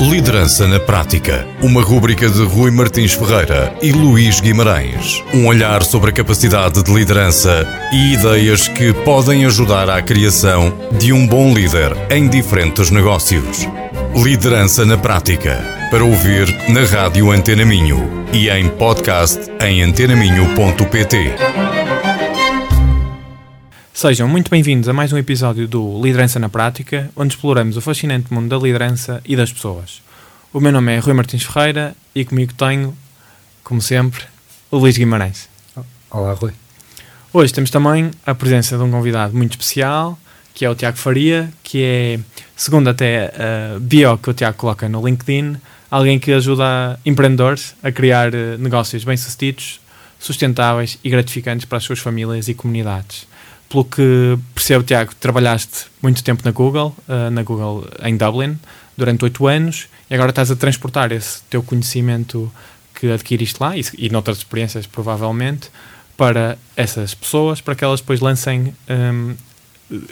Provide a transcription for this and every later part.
Liderança na Prática. Uma rúbrica de Rui Martins Ferreira e Luís Guimarães. Um olhar sobre a capacidade de liderança e ideias que podem ajudar à criação de um bom líder em diferentes negócios. Liderança na Prática. Para ouvir na Rádio Antena Minho e em podcast em antenaminho.pt. Sejam muito bem-vindos a mais um episódio do Liderança na Prática, onde exploramos o fascinante mundo da liderança e das pessoas. O meu nome é Rui Martins Ferreira e comigo tenho, como sempre, o Luís Guimarães. Olá, Rui. Hoje temos também a presença de um convidado muito especial, que é o Tiago Faria, que é, segundo até a bio que o Tiago coloca no LinkedIn, alguém que ajuda empreendedores a criar eh, negócios bem-sucedidos, sustentáveis e gratificantes para as suas famílias e comunidades pelo que percebo, Tiago, trabalhaste muito tempo na Google, uh, na Google em Dublin, durante oito anos, e agora estás a transportar esse teu conhecimento que adquiriste lá, e, e noutras experiências provavelmente, para essas pessoas, para que elas depois lancem um,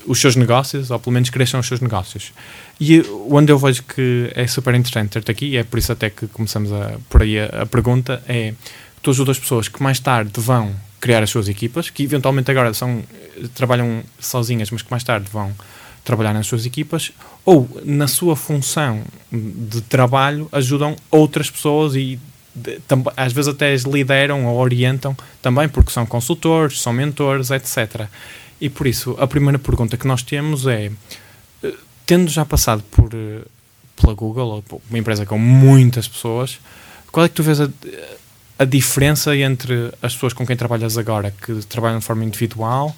os seus negócios, ou pelo menos cresçam os seus negócios. E onde eu vejo que é super interessante ter-te aqui, e é por isso até que começamos a, por aí a, a pergunta, é tu ajudas pessoas que mais tarde vão criar as suas equipas, que eventualmente agora são, trabalham sozinhas, mas que mais tarde vão trabalhar nas suas equipas, ou na sua função de trabalho ajudam outras pessoas e às vezes até as lideram ou orientam também, porque são consultores, são mentores, etc. E por isso, a primeira pergunta que nós temos é: eh, tendo já passado por, eh, pela Google, uma empresa com muitas pessoas, qual é que tu vês a, a diferença entre as pessoas com quem trabalhas agora, que trabalham de forma individual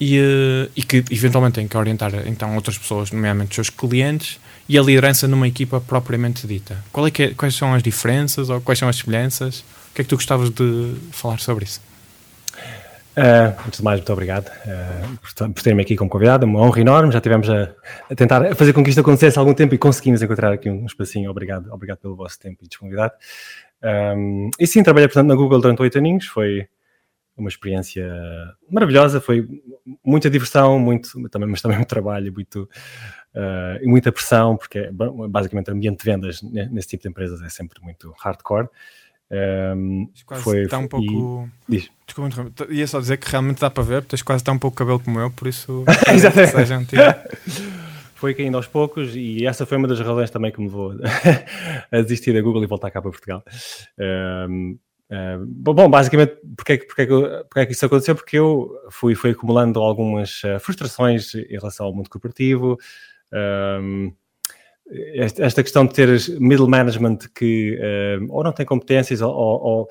e, eh, e que eventualmente têm que orientar então outras pessoas, nomeadamente os seus clientes, e a liderança numa equipa propriamente dita. É é, quais são as diferenças ou quais são as semelhanças? O que é que tu gostavas de falar sobre isso? Uh, antes de mais, muito obrigado uh, por, por terem-me aqui como convidado, é uma honra enorme. Já tivemos a, a, tentar fazer com que isto acontecesse há algum tempo e conseguimos encontrar aqui um espacinho. Obrigado, obrigado pelo vosso tempo e disponibilidade. Um, e sim, trabalhei, portanto, na Google durante oito aninhos, foi uma experiência maravilhosa, foi muita diversão, muito, também, mas também muito trabalho, muito, uh, e muita pressão, porque é, basicamente o ambiente de vendas nesse tipo de empresas é sempre muito hardcore. Um, quase foi, está um pouco. E, diz. Desculpa, ia só dizer que realmente dá para ver, tens quase está um pouco cabelo como eu, por isso. Exatamente. Foi caindo aos poucos e essa foi uma das razões também que me levou a desistir da Google e voltar cá para Portugal. Um, bom, basicamente, porque é, que, porque, é que, porque é que isso aconteceu? Porque eu fui, fui acumulando algumas uh, frustrações em relação ao mundo corporativo. Esta questão de ter middle management que ou não tem competências ou, ou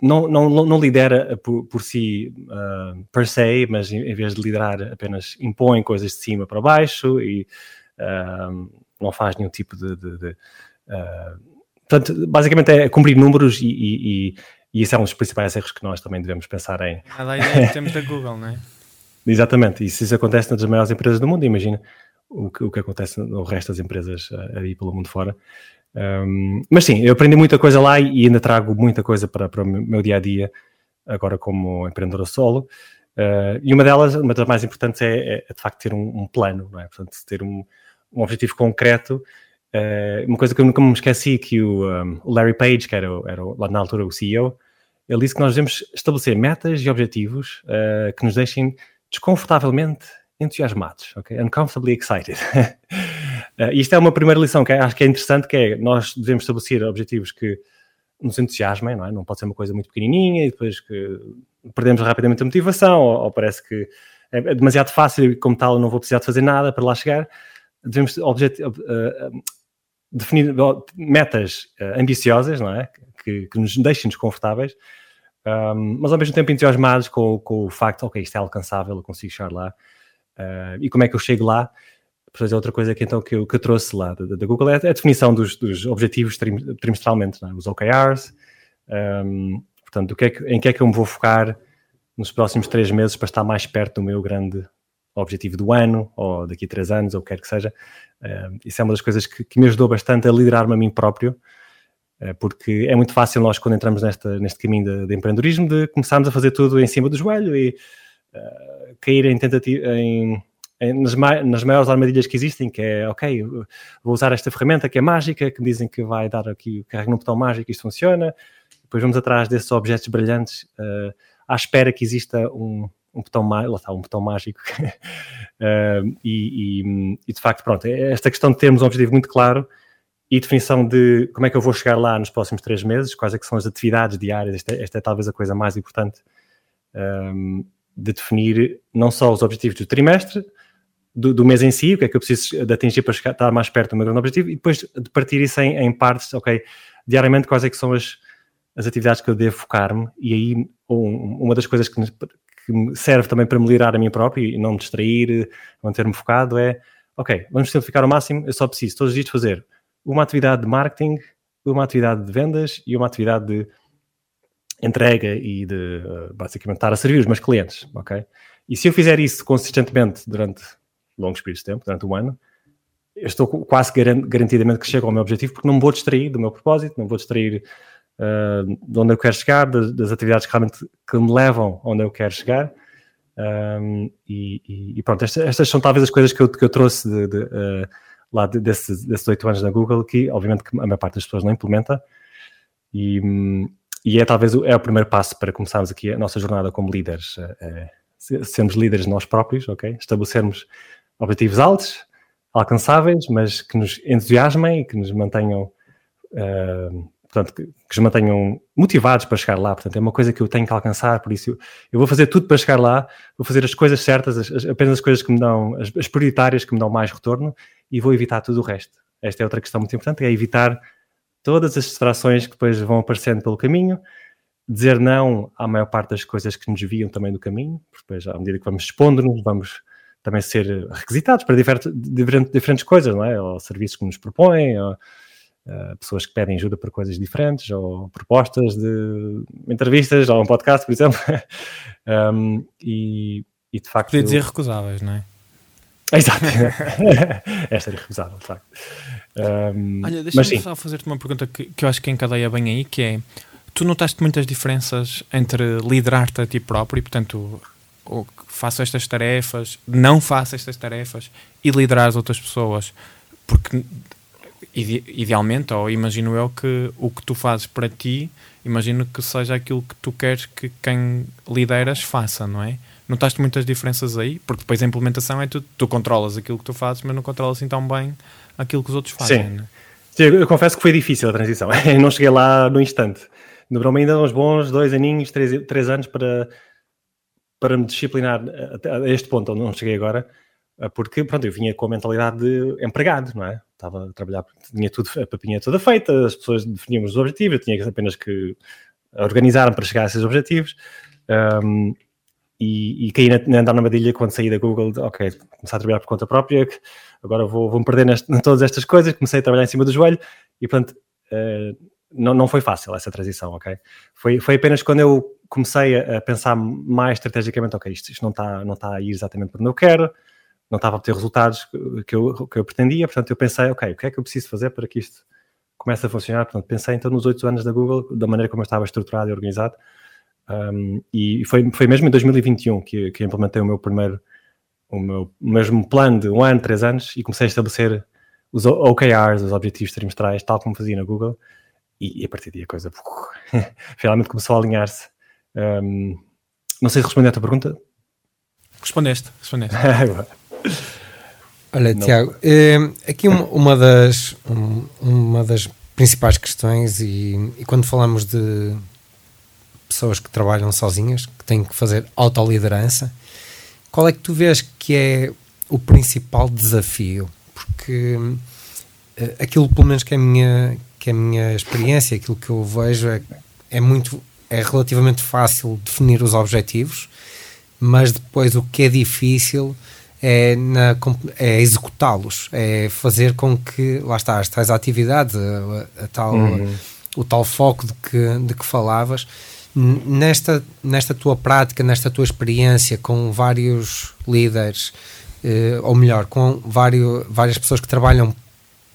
não, não, não lidera por, por si uh, per se, mas em, em, vez de liderar apenas impõe coisas de cima para baixo e uh, não faz nenhum tipo de. de, de uh, portanto, basicamente é cumprir números e, e, e, e esse é um dos principais erros que nós também devemos pensar em. A ideia que temos da Google, não é? Exatamente, e se isso acontece nas maiores empresas do mundo, imagina o que, o que acontece no resto das empresas aí pelo mundo fora. Um, mas sim, eu aprendi muita coisa lá e ainda trago muita coisa para, para o meu dia a dia, agora como empreendedor solo. Uh, e uma delas, uma das mais importantes, é, é, é de facto ter um, um, plano, não é? Portanto, ter um, um objetivo concreto. Uh, uma coisa que eu nunca me esqueci que o, Larry Page, que era, era lá na altura o CEO, ele disse que nós devemos estabelecer metas e objetivos uh, que nos deixem desconfortavelmente entusiasmados, ok? Uncomfortably excited. Uh, isto é uma primeira lição que é, acho que é interessante, que é nós devemos estabelecer objetivos que nos entusiasmem, não é? Não pode ser uma coisa muito pequenininha e depois que perdemos rapidamente a motivação ou, ou parece que é, é demasiado fácil e como tal não vou precisar de fazer nada para lá chegar. Devemos uh, uh, definir metas ambiciosas, não é? Que, que nos deixem desconfortáveis, um, mas ao mesmo tempo entusiasmados com, com, o facto, ok, isto é alcançável, eu consigo chegar lá. E como é que eu chego lá? Fazer outra coisa que então que eu, que eu trouxe lá da, da Google é a definição dos, dos objetivos trim, trimestralmente, é? os OKRs, um, portanto, que é que, em que é que eu me vou focar nos próximos três meses para estar mais perto do meu grande objetivo do ano, ou daqui a três anos, ou o que quer que seja. Um, isso é uma das coisas que, que me ajudou bastante a liderar-me a mim próprio, uh, porque é muito fácil nós, quando entramos nesta, neste caminho de, de empreendedorismo, de começarmos a fazer tudo em cima do joelho e uh, cair em tentativa, em nas, nas maiores armadilhas que existem, que é, ok, vou usar esta ferramenta que é mágica, que me dizem que vai dar aqui, carrega no botão mágico isto funciona, depois vamos atrás desses objetos brilhantes uh, à espera que exista um, um botão, lá está, um botão mágico. Uh, e, e, e, de facto, pronto, é esta questão de termos um objetivo muito claro e definição de como é que eu vou chegar lá nos próximos três meses, quais é que são as atividades diárias, esta, esta é talvez a coisa mais importante um, de definir não só os objetivos do trimestre, do, do, mês em si, o que é que eu preciso de atingir para chegar, estar mais perto do meu grande objetivo, e depois de partir isso em, em partes, ok, diariamente quais é que são as, as atividades que eu devo focar-me, e aí um, uma das coisas que, que me serve também para melhorar a mim próprio e não me distrair, manter-me focado é, ok, vamos simplificar ao máximo, eu só preciso todos os dias fazer uma atividade de marketing, uma atividade de vendas e uma atividade de entrega e de basicamente estar a servir os meus clientes, ok? E se eu fizer isso consistentemente durante longos períodos de tempo, durante um ano, eu estou quase garantidamente que chego ao meu objetivo porque não me vou distrair do meu propósito, não me vou distrair uh, de onde eu quero chegar, das, das, atividades que realmente que me levam onde eu quero chegar. Um, e, e, pronto, estas, estas, são talvez as coisas que eu, que eu trouxe de, de, uh, lá de, desses oito anos na Google, que obviamente que a maior parte das pessoas não implementa. E, e é talvez o, é o primeiro passo para começarmos aqui a nossa jornada como líderes. É, sermos líderes nós próprios, ok? Estabelecermos objetivos altos, alcançáveis, mas que nos entusiasmem e que nos mantenham, uh, portanto, que, que, nos mantenham motivados para chegar lá. Portanto, é uma coisa que eu tenho que alcançar, por isso eu, eu vou fazer tudo para chegar lá, vou fazer as coisas certas, as, as, apenas as coisas que me dão, as, as, prioritárias que me dão mais retorno e vou evitar tudo o resto. Esta é outra questão muito importante, é evitar todas as distrações que depois vão aparecendo pelo caminho, dizer não à maior parte das coisas que nos desviam também do caminho, porque depois, à medida que vamos expondo-nos, vamos também ser requisitados para diferentes, diferentes coisas, não é? Ou serviços que nos propõem, ou uh, pessoas que pedem ajuda para coisas diferentes, ou propostas de entrevistas, ou um podcast, por exemplo. um, e, e, de facto. Podia dizer recusáveis, não é? Exato. Esta é irrecusável, de facto. Um, Olha, deixa-me só fazer-te uma pergunta que, que eu acho que encadeia bem aí, que é tu notaste muitas diferenças entre liderar-te a ti próprio, e portanto ou faço estas tarefas, não faço estas tarefas e liderar as outras pessoas, porque ide idealmente, ou imagino eu que o que tu fazes para ti, imagino que seja aquilo que tu queres que quem lideras faça, não é? Notaste muitas diferenças aí? Porque depois a implementação é tu, tu controlas aquilo que tu fazes, mas não controlas assim tão bem aquilo que os outros fazem. Sim. Né? Sim, eu confesso que foi difícil a transição. Eu não cheguei lá no instante. Demorou-me ainda uns bons dois aninhos, três, três anos para para me disciplinar a este ponto onde não cheguei agora, eh, porque pronto, eu vinha com a mentalidade de empregado, não é? Estava a trabalhar, tinha tudo, a papinha toda feita, as pessoas definiam os objetivos, eu tinha apenas que organizar para chegar a esses objetivos. Um, e, e caí na, na, na armadilha quando saí da Google, de, ok, começar a trabalhar por conta própria, agora vou, vou me perder em todas estas coisas, comecei a trabalhar em cima do joelho e, portanto, uh, não, não foi fácil essa transição, ok? Foi, foi apenas quando eu comecei a, pensar mais estrategicamente, ok, isto, isto não está não tá a ir exatamente para onde eu quero, não estava a ter resultados que eu, que eu pretendia, portanto eu pensei, ok, o que é que eu preciso fazer para que isto comece a funcionar? Portanto, pensei então nos oito anos da Google, da maneira como eu estava estruturado e organizado, um, e foi, foi mesmo em 2021 que, que implementei o meu primeiro, o meu mesmo plano de um ano, três anos, e comecei a estabelecer os OKRs, os Objetivos Trimestrais, tal como fazia na Google, e, e a partir daí a coisa finalmente começou a alinhar-se. Um, não sei se respondi à tua pergunta. Respondeste, respondeste. Olha, não. Tiago, eh, aqui uma, uma, das, uma das principais questões, e, e, quando falamos de pessoas que trabalham sozinhas, que têm que fazer autoliderança, qual é que tu vês que é o principal desafio? Porque eh, aquilo, pelo menos, que é a minha, que é a minha experiência, aquilo que eu vejo é, é muito é relativamente fácil definir os objetivos, mas depois o que é difícil é, é executá-los, é fazer com que, lá está, as tais atividades, a, a tal, uhum. o tal foco de que, de que falavas, nesta, nesta tua prática, nesta tua experiência com vários líderes, eh, ou melhor, com vários, várias pessoas que trabalham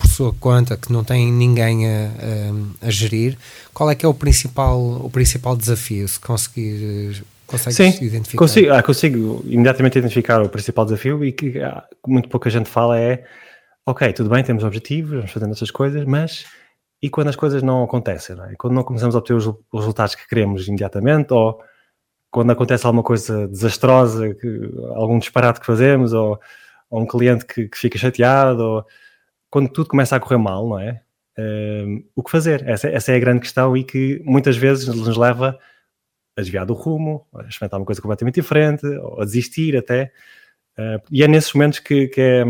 por sua conta, que não tem ninguém a, a, a, gerir, qual é que é o principal, o principal desafio se conseguir, Consegues Sim, identificar? Consigo, ah, consigo imediatamente identificar o principal desafio e que ah, muito pouca gente fala é ok, tudo bem, temos objetivos, vamos fazendo essas coisas, mas e quando as coisas não acontecem, não é? quando não começamos a obter os, os resultados que queremos imediatamente, ou quando acontece alguma coisa desastrosa, que, algum disparate que fazemos, ou, ou um cliente que, que, fica chateado, ou quando tudo começa a correr mal, não é? O que fazer? Essa, essa, é a grande questão e que muitas vezes nos leva a desviar do rumo, a experimentar uma coisa completamente diferente, ou a desistir até. Uh, e é nesses momentos que, que é,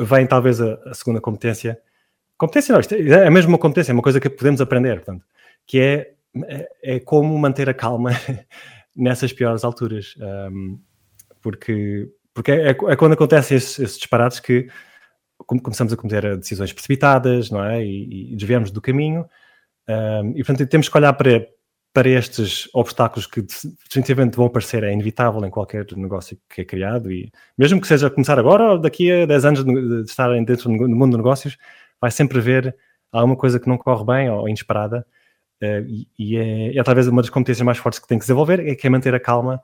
vem talvez a, a segunda competência Competência não, isto é, é mesmo uma competência, é uma coisa que podemos aprender, portanto, que é, é, é como manter a calma nessas piores alturas. Um, porque porque é, é, quando acontecem esses, esses, disparates que começamos a cometer decisões precipitadas, não é? E, e desviamos do caminho. Um, e, portanto, temos que olhar para, para estes obstáculos que definitivamente vão aparecer, é inevitável em qualquer negócio que é criado. E mesmo que seja começar agora ou daqui a 10 anos de estarem dentro do mundo de negócios, vai sempre haver alguma coisa que não corre bem ou inesperada. Uh, e, e é, é, talvez uma das competências mais fortes que tem que desenvolver, é que é manter a calma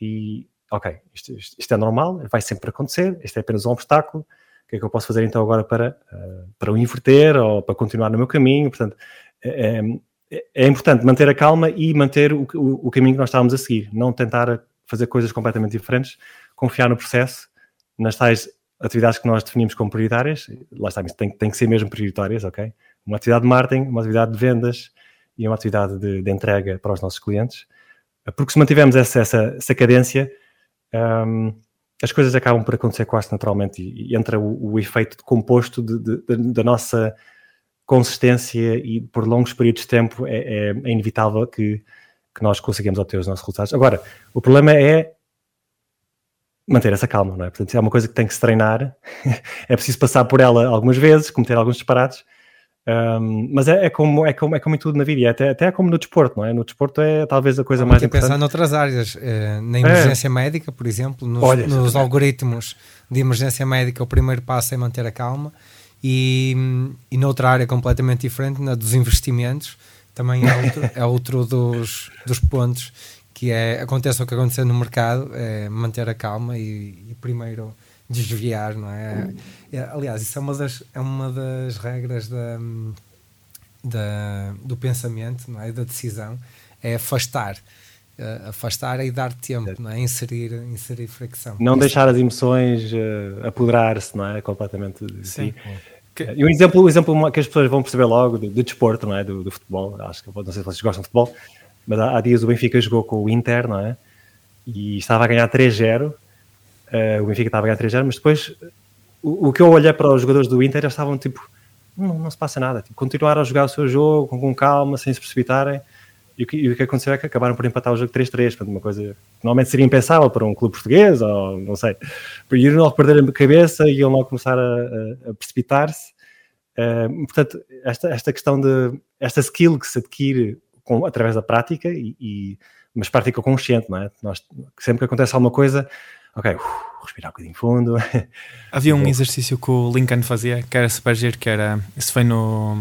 e, ok, isto, isto, isto, é normal, vai sempre acontecer, este é apenas um obstáculo, o que é que eu posso fazer então agora para, uh, para o inverter ou para continuar no meu caminho? Portanto, é, é, é importante manter a calma e manter o, o, o, caminho que nós estávamos a seguir, não tentar fazer coisas completamente diferentes, confiar no processo, nas tais atividades que nós definimos como prioritárias, lá está, tem, tem que ser mesmo prioritárias, ok? Uma atividade de marketing, uma atividade de vendas e uma atividade de, de entrega para os nossos clientes. Porque se mantivermos essa, essa, essa cadência, um, as coisas acabam por acontecer quase naturalmente e, e entra o, o, efeito de composto de, de, da nossa consistência e por longos períodos de tempo é, é, é inevitável que, que nós conseguimos obter os nossos resultados. Agora, o problema é manter essa calma, não é? Portanto, é uma coisa que tem que se treinar, é preciso passar por ela algumas vezes, cometer alguns disparates, um, mas é, é, como, é, como, é como em tudo na vida, e até, até é como no desporto, não é? No desporto é talvez a coisa mais importante. pensar noutras áreas, eh, na emergência é. médica, por exemplo, nos, Olha, nos algoritmos de emergência médica, o primeiro passo é manter a calma, e, e noutra área completamente diferente, na dos investimentos, também é outro, é outro dos, dos pontos que é aconteça o que acontecer no mercado, é manter a calma e, e primeiro desviar, não é? é? Aliás, isso é uma das, é uma das regras da, da, do pensamento, não é? Da decisão, é afastar. Uh, afastar e dar tempo, não é? Inserir, inserir fricção. Não Isso. deixar as emoções uh, apoderar-se, não é? Completamente de Sim. si. Que... E um exemplo, um exemplo que as pessoas vão perceber logo do, do desporto, não é? Do, do, futebol, acho que não sei se vocês gostam de futebol, mas há, há, dias o Benfica jogou com o Inter, não é? E estava a ganhar 3-0. Uh, o Benfica estava a ganhar 3-0, mas depois o, o, que eu olhei para os jogadores do Inter, eles estavam tipo, não, não se passa nada, tipo, continuaram a jogar o seu jogo com, com calma, sem se precipitarem. E o, que, e o que aconteceu é que acabaram por empatar o jogo 3-3, uma coisa que normalmente seria impensável para um clube português, ou não sei. Iam logo perder a cabeça e iam logo começar a, a, a precipitar-se. Uh, portanto, esta, esta questão de, esta skill que se adquire com, através da prática, e, e, mas prática consciente, não é? Nós, sempre que acontece alguma coisa, ok, uh, respirar um bocadinho fundo. Havia um exercício que o Lincoln fazia que era super giro, que era, isso foi no,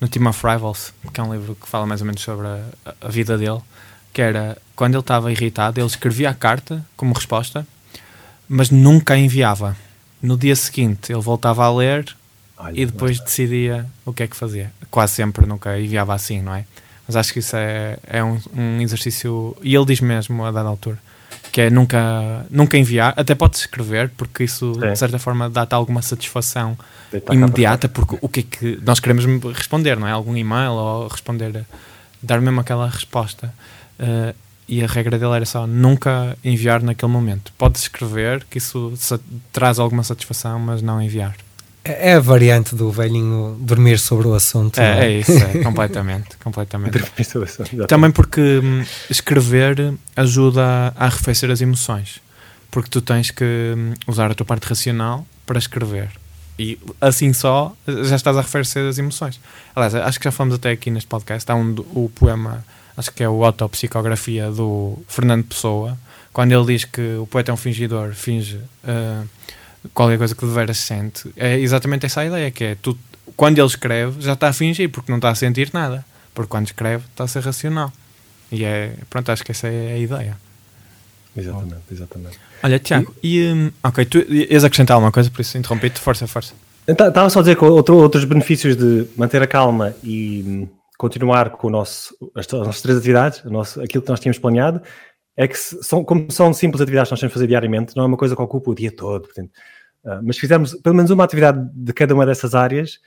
no Team of Rivals, que é um livro que fala mais ou menos sobre a, a vida dele, que era, quando ele estava irritado, ele escrevia a carta como resposta, mas nunca a enviava. No dia seguinte, ele voltava a ler Olha, e depois decidia o que é que fazia. Quase sempre nunca enviava assim, não é? Mas acho que isso é, é um, um exercício. E ele diz mesmo a dada altura que é nunca, nunca enviar, até podes escrever, porque isso Sim. de certa forma dá-te alguma satisfação imediata, porque o que é que nós queremos responder, não é? Algum e-mail ou responder, dar mesmo aquela resposta. Uh, e a regra dele era só nunca enviar naquele momento. Podes escrever, que isso traz alguma satisfação, mas não enviar. É, é a variante do velhinho dormir sobre o assunto. É, é? é isso, é, completamente. completamente. Também porque hum, escrever ajuda a arrefecer as emoções. Porque tu tens que hum, usar a tua parte racional para escrever. E assim só já estás a arrefecer as emoções. Aliás, acho que já falamos até aqui neste podcast. Há um, o poema, acho que é o Autopsicografia do Fernando Pessoa, quando ele diz que o poeta é um fingidor, finge. Uh, qualquer coisa que deveras sente. É exatamente essa a ideia, que é tu, quando ele escreve, já está a fingir, porque não está a sentir nada. Porque quando escreve, está a ser racional. E é, pronto, acho que essa é a ideia. Exatamente, exatamente. Olha, Tiago, e, hum, ok, tu ias acrescentar alguma coisa, por isso interrompi-te, força, força. Estava então, só a dizer que outro, outros benefícios de manter a calma e hum, continuar com o nosso, as, as nossas três atividades, nosso, aquilo que nós tínhamos planeado, é que são, como são simples atividades que nós temos de fazer diariamente, não é uma coisa que ocupa o dia todo, portanto, uh, mas fizermos pelo menos uma atividade de cada uma dessas áreas,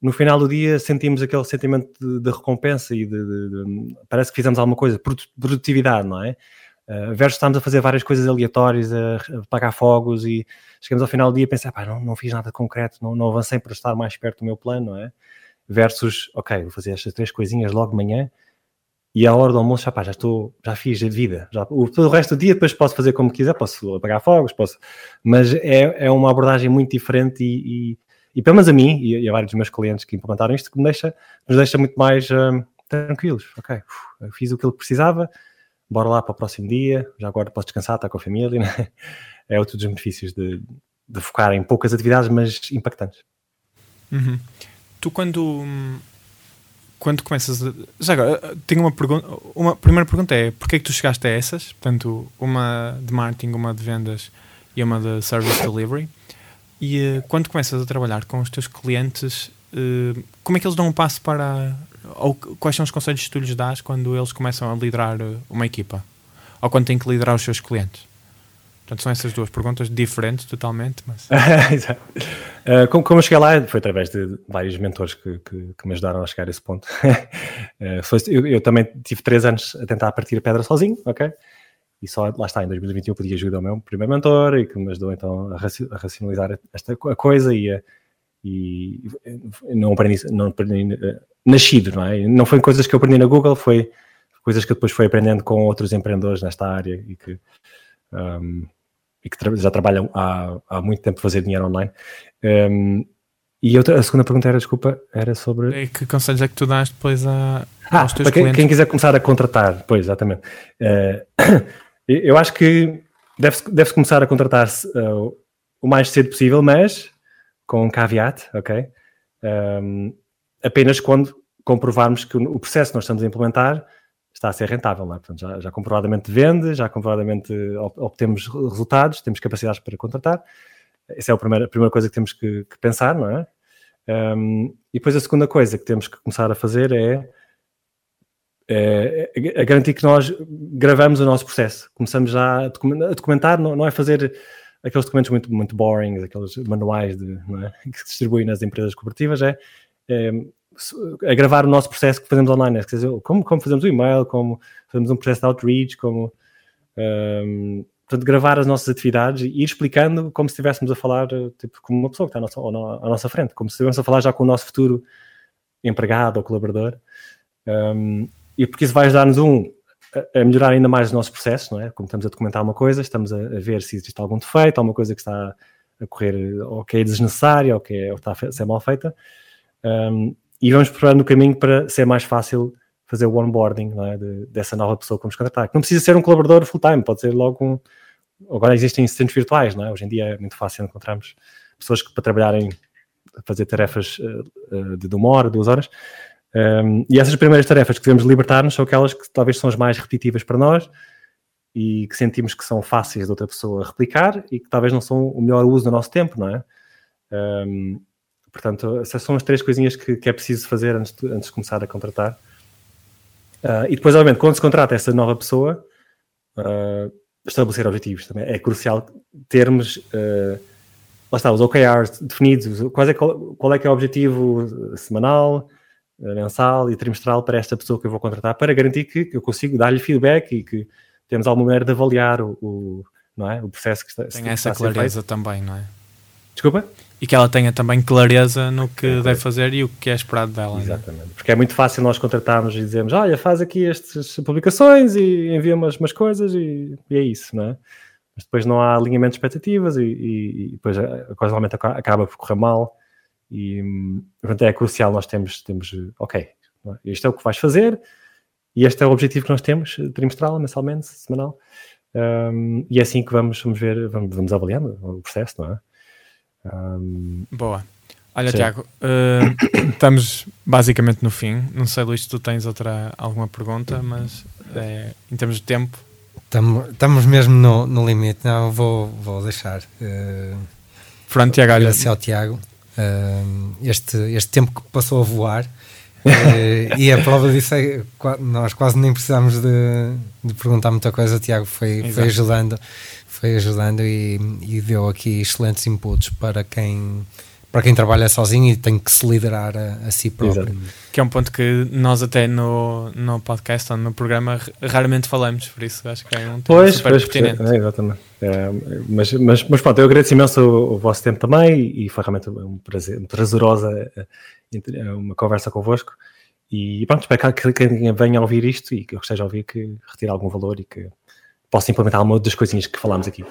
no final do dia sentimos aquele sentimento de, de recompensa e de, de, parece que fizemos alguma coisa, produtividade, não é? Uh, versus estamos a fazer várias coisas aleatórias, a, a pagar fogos e chegamos ao final do dia e pensar, pá, não, não fiz nada concreto, não, não avancei para estar mais perto do meu plano, não é? Versus, ok, vou fazer estas três coisinhas logo de manhã e à hora do almoço já, pá, já estou, já fiz a vida, já, o, todo o resto do dia depois posso fazer como quiser, posso apagar fogos, posso, mas é, é uma abordagem muito diferente e, e, e pelo menos a mim e, e a vários dos meus clientes que implementaram isto, que me deixa, nos deixa muito mais um, tranquilos, ok, uf, fiz o que ele precisava, bora lá para o próximo dia, já agora posso descansar, estar com a família, né? é outro dos benefícios de, de focar em poucas atividades, mas impactantes. Uhum. Tu quando quando começas a... já agora tenho uma pergunta uma primeira pergunta é porque é que tu chegaste a essas portanto uma de marketing uma de vendas e uma de service delivery e uh, quando começas a trabalhar com os teus clientes uh, como é que eles dão um passo para ou quais são os conselhos que tu lhes dás quando eles começam a liderar eh, uma equipa? Ou quando têm que liderar os seus clientes? Portanto, são essas duas perguntas diferentes totalmente, mas... Exato. Uh, como, como eu cheguei lá, foi através de vários mentores que, que, que me ajudaram a chegar a esse ponto. foi, eu, eu, também tive três anos a tentar partir a pedra sozinho, ok? E só lá está, em 2021 pedi ajuda ao meu primeiro mentor e que me ajudou então a, racionalizar esta a coisa e, a, e não aprendi, não aprendi uh, nascido, não é? Não foi coisas que eu aprendi na Google, foi coisas que depois fui aprendendo com outros empreendedores nesta área e que, um, e que já trabalham há, há muito tempo fazer dinheiro online. Um, e outra, a segunda pergunta era, desculpa, era sobre... E que conselhos é que tu dás depois a, ah, aos teus para quem, clientes? quem quiser começar a contratar, pois, exatamente. Uh, eu acho que deve-se deve começar a contratar-se uh, o mais cedo possível, mas com um caveat, ok? Um, apenas quando comprovarmos que o processo que nós estamos a implementar está a ser rentável. É? Portanto, já, já comprovadamente vende, já comprovadamente obtemos resultados, temos capacidades para contratar. Essa é a primeira, a primeira coisa que temos que, que pensar, não é? Um, e depois a segunda coisa que temos que começar a fazer é, é, é, é garantir que nós gravamos o nosso processo. Começamos já a documentar, não, não é fazer aqueles documentos muito, muito boring, aqueles manuais de, é? que se distribuem nas empresas cooperativas, é é, a gravar o nosso processo que fazemos online, né? dizer, como, como fazemos o e-mail, como fazemos um processo de outreach, como um, portanto, gravar as nossas atividades e ir explicando como se estivéssemos a falar tipo, como uma pessoa que está à nossa, à nossa frente, como se estivéssemos a falar já com o nosso futuro empregado ou colaborador. Um, e porque isso vai ajudar-nos, um, a melhorar ainda mais os nossos processos, não é? Como estamos a documentar uma coisa, estamos a, a ver se existe algum defeito, alguma coisa que está a correr ou que é desnecessária ou que, é, ou está a ser mal feita. Um, e vamos preparando o caminho para ser mais fácil fazer o onboarding é? de, dessa nova pessoa que vamos contratar. não precisa ser um colaborador full-time, pode ser logo um. Agora existem assistentes virtuais, não é? Hoje em dia é muito fácil encontrarmos pessoas que para trabalharem, fazer tarefas uh, de uma hora, duas horas. Um, e essas primeiras tarefas que devemos libertar-nos são aquelas que talvez são as mais repetitivas para nós e que sentimos que são fáceis de outra pessoa replicar e que talvez não são o melhor uso do nosso tempo, não é? Um, Portanto, essas são as três coisinhas que, que é preciso fazer antes de, antes de começar a contratar. Uh, e depois, obviamente, quando se contrata essa nova pessoa, uh, estabelecer objetivos também. É crucial termos, uh, lá está, os OKRs definidos, qual é, qual, qual é que é o objetivo semanal, mensal e trimestral para esta pessoa que eu vou contratar, para garantir que, que eu consigo dar-lhe feedback e que temos alguma maneira de avaliar o, o não é? o processo que está, Tem essa clareza também, não é? Desculpa? E que ela tenha também clareza no que é, deve fazer e o que é esperado dela. É? Exatamente. Né? Porque é muito fácil nós contratarmos e dizermos, olha, faz aqui estas publicações e envia umas, umas coisas e, e é isso, não é? Mas depois não há alinhamento de expectativas e, e, e depois a coisa normalmente acaba por correr mal e portanto é crucial nós temos, temos ok, é? isto é o que vais fazer e este é o objetivo que nós temos, trimestral, mensalmente, semanal um, e é assim que vamos, vamos ver, vamos, vamos avaliando o processo, não é? Um, Boa. Olha, sim. Tiago, uh, estamos basicamente no fim. Não sei, Luís, se tu tens outra, alguma pergunta, mas é, em termos de tempo. Estamos, estamos mesmo no, no limite. Não, vou, vou deixar. Uh, Pronto, Tiago, olha. Agradecer ao Tiago uh, este, este tempo que passou a voar. uh, e a prova disso é nós quase nem precisámos de, de perguntar muita coisa. O Tiago foi, foi ajudando, foi ajudando e, e deu aqui excelentes inputs para quem para quem trabalha sozinho e tem que se liderar a, a si próprio. Exato. Que é um ponto que nós até no, no podcast ou no programa raramente falamos, por isso acho que é um tema pois, super pois, pertinente. É, exatamente. É, mas, mas, mas pronto, eu agradeço imenso o, o, vosso tempo também e foi realmente um prazer, uma prazerosa eh, eh, uma conversa convosco e pronto, espero que quem venha a ouvir isto e que eu esteja a ouvir que retire algum valor e que possa implementar alguma das coisinhas que falámos aqui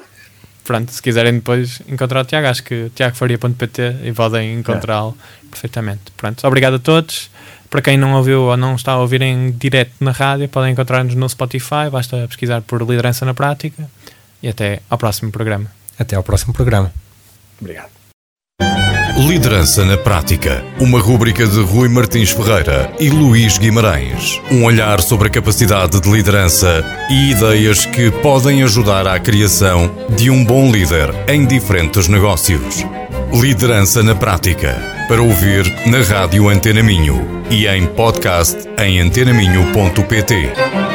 pronto, se quiserem depois encontrar o Tiago, acho que tiagofaria.pt e podem encontrá-lo é. perfeitamente. Pronto, obrigado a todos. Para quem não ouviu ou não está a ouvir em direto na rádio, podem encontrar-nos no Spotify, basta pesquisar por Liderança na Prática e até ao próximo programa. Até ao próximo programa. Obrigado. Liderança na Prática. Uma rúbrica de Rui Martins Ferreira e Luís Guimarães. Um olhar sobre a capacidade de liderança e ideias que podem ajudar à criação de um bom líder em diferentes negócios. Liderança na Prática. Para ouvir na Rádio Antena Minho e em podcast em antenaminho.pt.